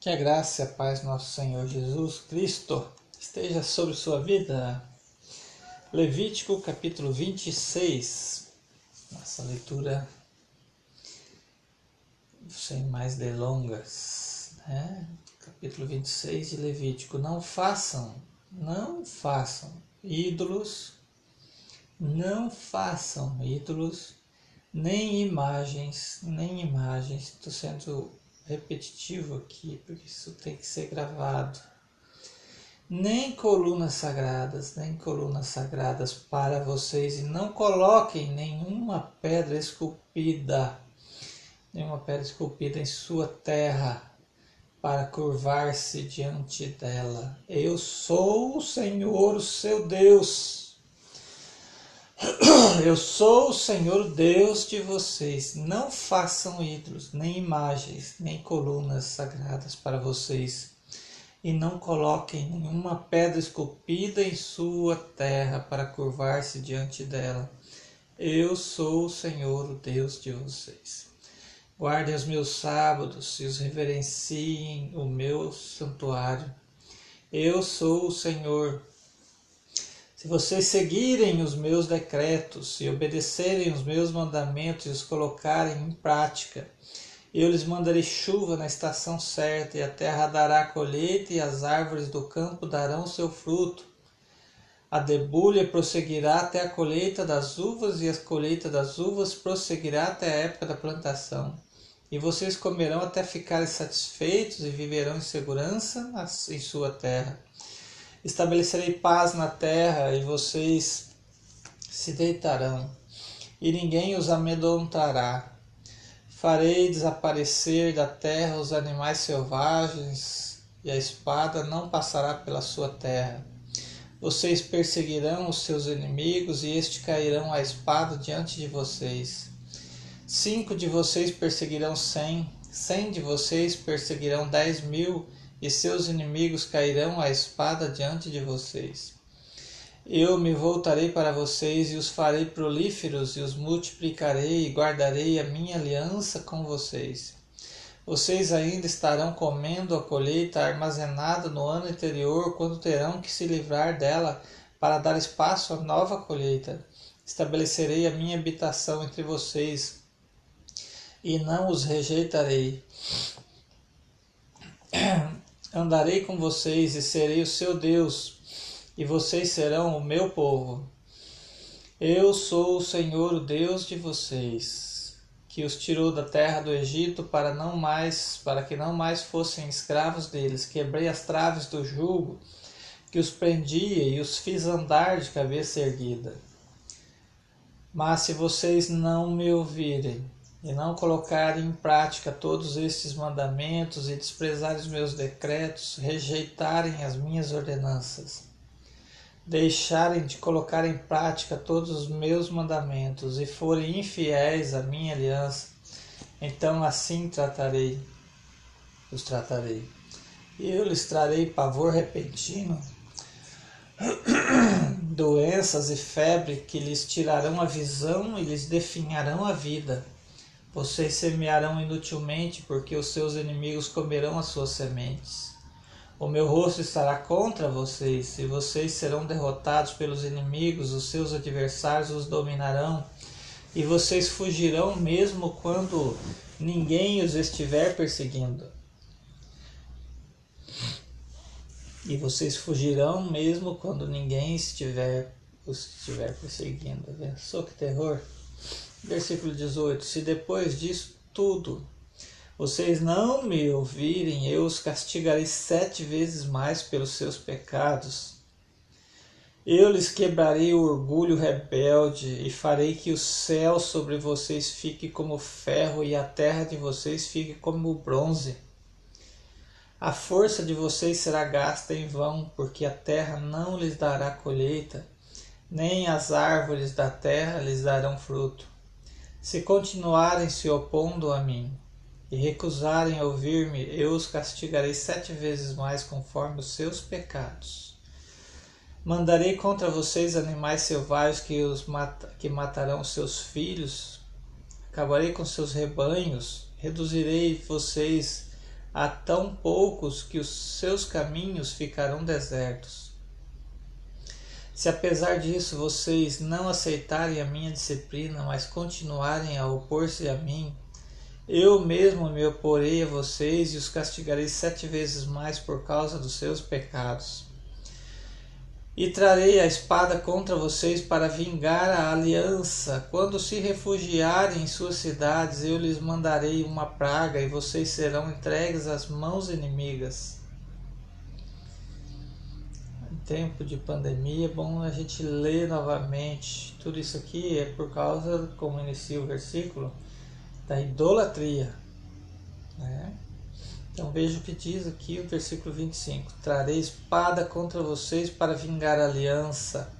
Que a graça e a paz do nosso Senhor Jesus Cristo esteja sobre sua vida. Levítico capítulo 26. Nossa leitura sem mais delongas, né? Capítulo 26 de Levítico. Não façam, não façam ídolos, não façam ídolos, nem imagens, nem imagens. Estou sendo repetitivo aqui, porque isso tem que ser gravado. Nem colunas sagradas, nem colunas sagradas para vocês, e não coloquem nenhuma pedra esculpida, nenhuma pedra esculpida em sua terra, para curvar-se diante dela. Eu sou o Senhor, o seu Deus Eu sou o Senhor Deus de vocês. Não façam ídolos, nem imagens, nem colunas sagradas para vocês. E não coloquem nenhuma pedra esculpida em sua terra para curvar-se diante dela. Eu sou o Senhor, o Deus de vocês. Guardem os meus sábados e os reverenciem o meu santuário. Eu sou o Senhor, se vocês seguirem os meus decretos e obedecerem os meus mandamentos e os colocarem em prática, eu lhes mandarei chuva na estação certa, e a terra dará colheita, e as árvores do campo darão seu fruto. A debulha prosseguirá até a colheita das uvas, e a colheita das uvas prosseguirá até a época da plantação. E vocês comerão até ficarem satisfeitos e viverão em segurança em sua terra. Estabelecerei paz na terra e vocês se deitarão, e ninguém os amedrontará. Farei desaparecer da terra os animais selvagens, e a espada não passará pela sua terra. Vocês perseguirão os seus inimigos, e este cairão a espada diante de vocês. Cinco de vocês perseguirão cem, cem de vocês perseguirão dez mil, e seus inimigos cairão à espada diante de vocês. Eu me voltarei para vocês e os farei prolíferos e os multiplicarei e guardarei a minha aliança com vocês. Vocês ainda estarão comendo a colheita armazenada no ano anterior, quando terão que se livrar dela para dar espaço à nova colheita. Estabelecerei a minha habitação entre vocês e não os rejeitarei. Andarei com vocês e serei o seu Deus, e vocês serão o meu povo. Eu sou o Senhor, o Deus de vocês, que os tirou da terra do Egito para não mais, para que não mais fossem escravos deles. Quebrei as traves do jugo que os prendia e os fiz andar de cabeça erguida. Mas se vocês não me ouvirem, e não colocarem em prática todos estes mandamentos e desprezarem os meus decretos, rejeitarem as minhas ordenanças, deixarem de colocar em prática todos os meus mandamentos e forem infiéis à minha aliança, então assim tratarei, os tratarei. E eu lhes trarei pavor repentino, doenças e febre que lhes tirarão a visão e lhes definharão a vida vocês semearão inutilmente, porque os seus inimigos comerão as suas sementes. O meu rosto estará contra vocês, e vocês serão derrotados pelos inimigos, os seus adversários os dominarão, e vocês fugirão mesmo quando ninguém os estiver perseguindo. E vocês fugirão mesmo quando ninguém estiver os estiver perseguindo. Só que terror! Versículo 18: Se depois disso tudo vocês não me ouvirem, eu os castigarei sete vezes mais pelos seus pecados. Eu lhes quebrarei o orgulho rebelde e farei que o céu sobre vocês fique como ferro e a terra de vocês fique como bronze. A força de vocês será gasta em vão, porque a terra não lhes dará colheita, nem as árvores da terra lhes darão fruto. Se continuarem se opondo a mim e recusarem ouvir-me, eu os castigarei sete vezes mais conforme os seus pecados. Mandarei contra vocês animais selvagens que, os que matarão seus filhos, acabarei com seus rebanhos, reduzirei vocês há tão poucos que os seus caminhos ficarão desertos. Se apesar disso vocês não aceitarem a minha disciplina, mas continuarem a opor-se a mim, eu mesmo me oporei a vocês e os castigarei sete vezes mais por causa dos seus pecados. E trarei a espada contra vocês para vingar a aliança. Quando se refugiarem em suas cidades, eu lhes mandarei uma praga e vocês serão entregues às mãos inimigas. Em tempo de pandemia, é bom a gente ler novamente. Tudo isso aqui é por causa, como inicia o versículo, da idolatria. Né? Então veja o que diz aqui o versículo 25: Trarei espada contra vocês para vingar a aliança.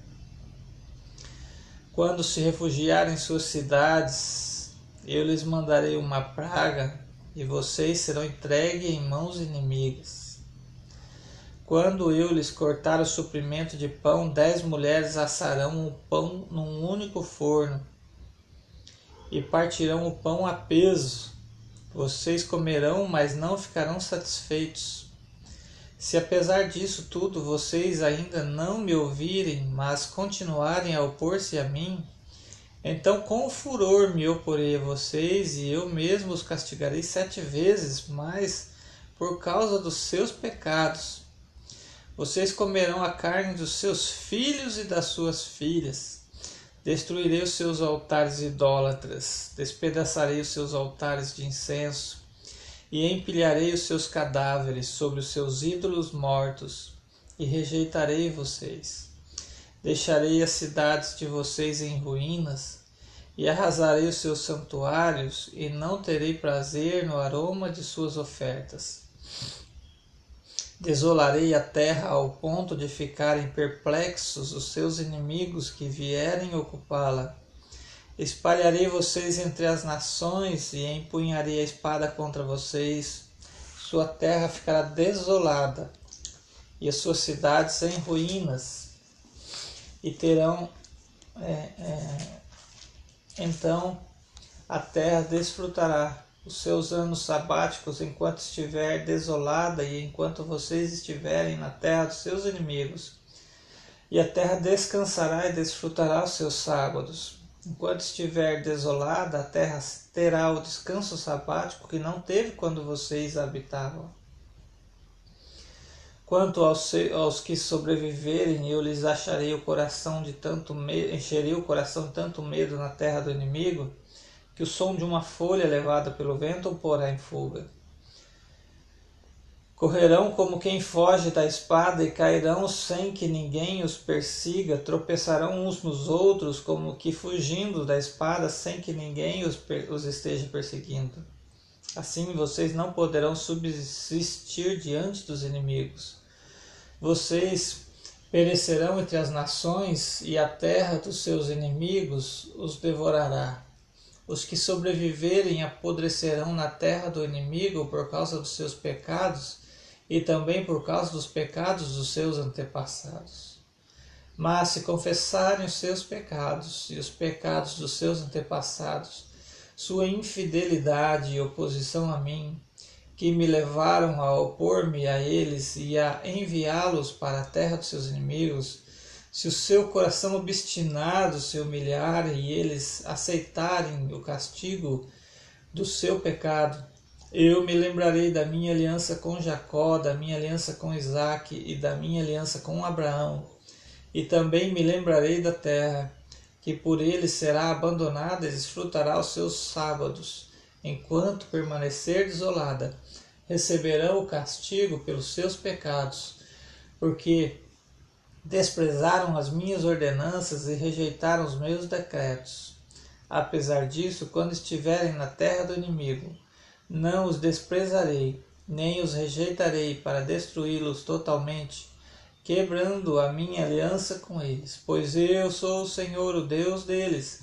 Quando se refugiarem em suas cidades, eu lhes mandarei uma praga e vocês serão entregues em mãos inimigas. Quando eu lhes cortar o suprimento de pão, dez mulheres assarão o pão num único forno e partirão o pão a peso. Vocês comerão, mas não ficarão satisfeitos. Se apesar disso tudo vocês ainda não me ouvirem, mas continuarem a opor-se a mim, então com furor me oporei a vocês e eu mesmo os castigarei sete vezes mais por causa dos seus pecados. Vocês comerão a carne dos seus filhos e das suas filhas. Destruirei os seus altares idólatras, despedaçarei os seus altares de incenso. E empilharei os seus cadáveres sobre os seus ídolos mortos. E rejeitarei vocês. Deixarei as cidades de vocês em ruínas. E arrasarei os seus santuários. E não terei prazer no aroma de suas ofertas. Desolarei a terra ao ponto de ficarem perplexos os seus inimigos que vierem ocupá-la. Espalharei vocês entre as nações e empunharei a espada contra vocês. Sua terra ficará desolada e as suas cidades em ruínas, e terão é, é, então a terra desfrutará os seus anos sabáticos enquanto estiver desolada e enquanto vocês estiverem na terra dos seus inimigos. E a terra descansará e desfrutará os seus sábados. Enquanto estiver desolada, a terra terá o descanso sabático que não teve quando vocês habitavam. Quanto aos, aos que sobreviverem, eu lhes acharei o coração de tanto medo, encherei o coração de tanto medo na terra do inimigo, que o som de uma folha levada pelo vento o porá em fuga. Correrão como quem foge da espada e cairão sem que ninguém os persiga, tropeçarão uns nos outros como que fugindo da espada sem que ninguém os, os esteja perseguindo. Assim vocês não poderão subsistir diante dos inimigos. Vocês perecerão entre as nações e a terra dos seus inimigos os devorará. Os que sobreviverem apodrecerão na terra do inimigo por causa dos seus pecados e também por causa dos pecados dos seus antepassados. Mas se confessarem os seus pecados e os pecados dos seus antepassados, sua infidelidade e oposição a mim, que me levaram a opor-me a eles e a enviá-los para a terra dos seus inimigos, se o seu coração obstinado se humilhar e eles aceitarem o castigo do seu pecado, eu me lembrarei da minha aliança com Jacó, da minha aliança com Isaac e da minha aliança com Abraão, e também me lembrarei da terra, que por ele será abandonada e desfrutará os seus sábados, enquanto permanecer desolada, receberão o castigo pelos seus pecados, porque Desprezaram as minhas ordenanças e rejeitaram os meus decretos. Apesar disso, quando estiverem na terra do inimigo, não os desprezarei, nem os rejeitarei para destruí-los totalmente, quebrando a minha aliança com eles, pois eu sou o Senhor, o Deus deles.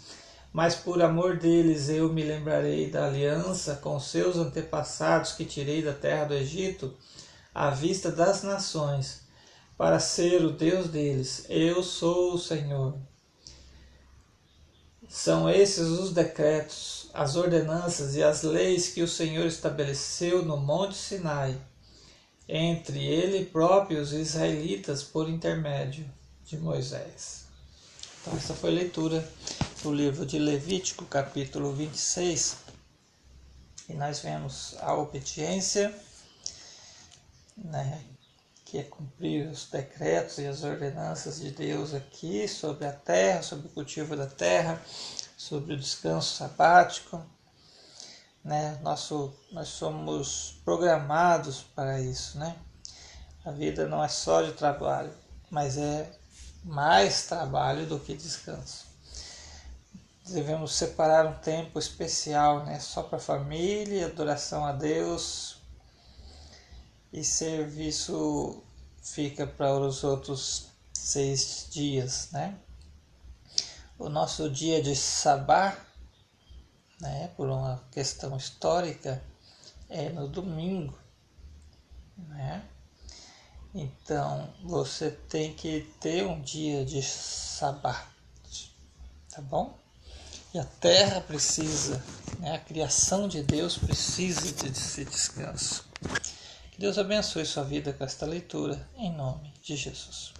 Mas por amor deles eu me lembrarei da aliança com seus antepassados que tirei da terra do Egito, à vista das nações para ser o Deus deles. Eu sou o Senhor. São esses os decretos, as ordenanças e as leis que o Senhor estabeleceu no Monte Sinai, entre ele próprio e os israelitas por intermédio de Moisés. Então, essa foi a leitura do livro de Levítico, capítulo 26. E nós vemos a obediência, né, que é cumprir os decretos e as ordenanças de Deus aqui sobre a terra, sobre o cultivo da terra, sobre o descanso sabático. Né? Nosso, nós somos programados para isso. Né? A vida não é só de trabalho, mas é mais trabalho do que descanso. Devemos separar um tempo especial né? só para a família, adoração a Deus, e serviço fica para os outros seis dias, né? O nosso dia de sabá, né, por uma questão histórica, é no domingo, né? Então você tem que ter um dia de sabá, tá bom? E a terra precisa, né, a criação de Deus precisa desse descanso. Deus abençoe sua vida com esta leitura, em nome de Jesus.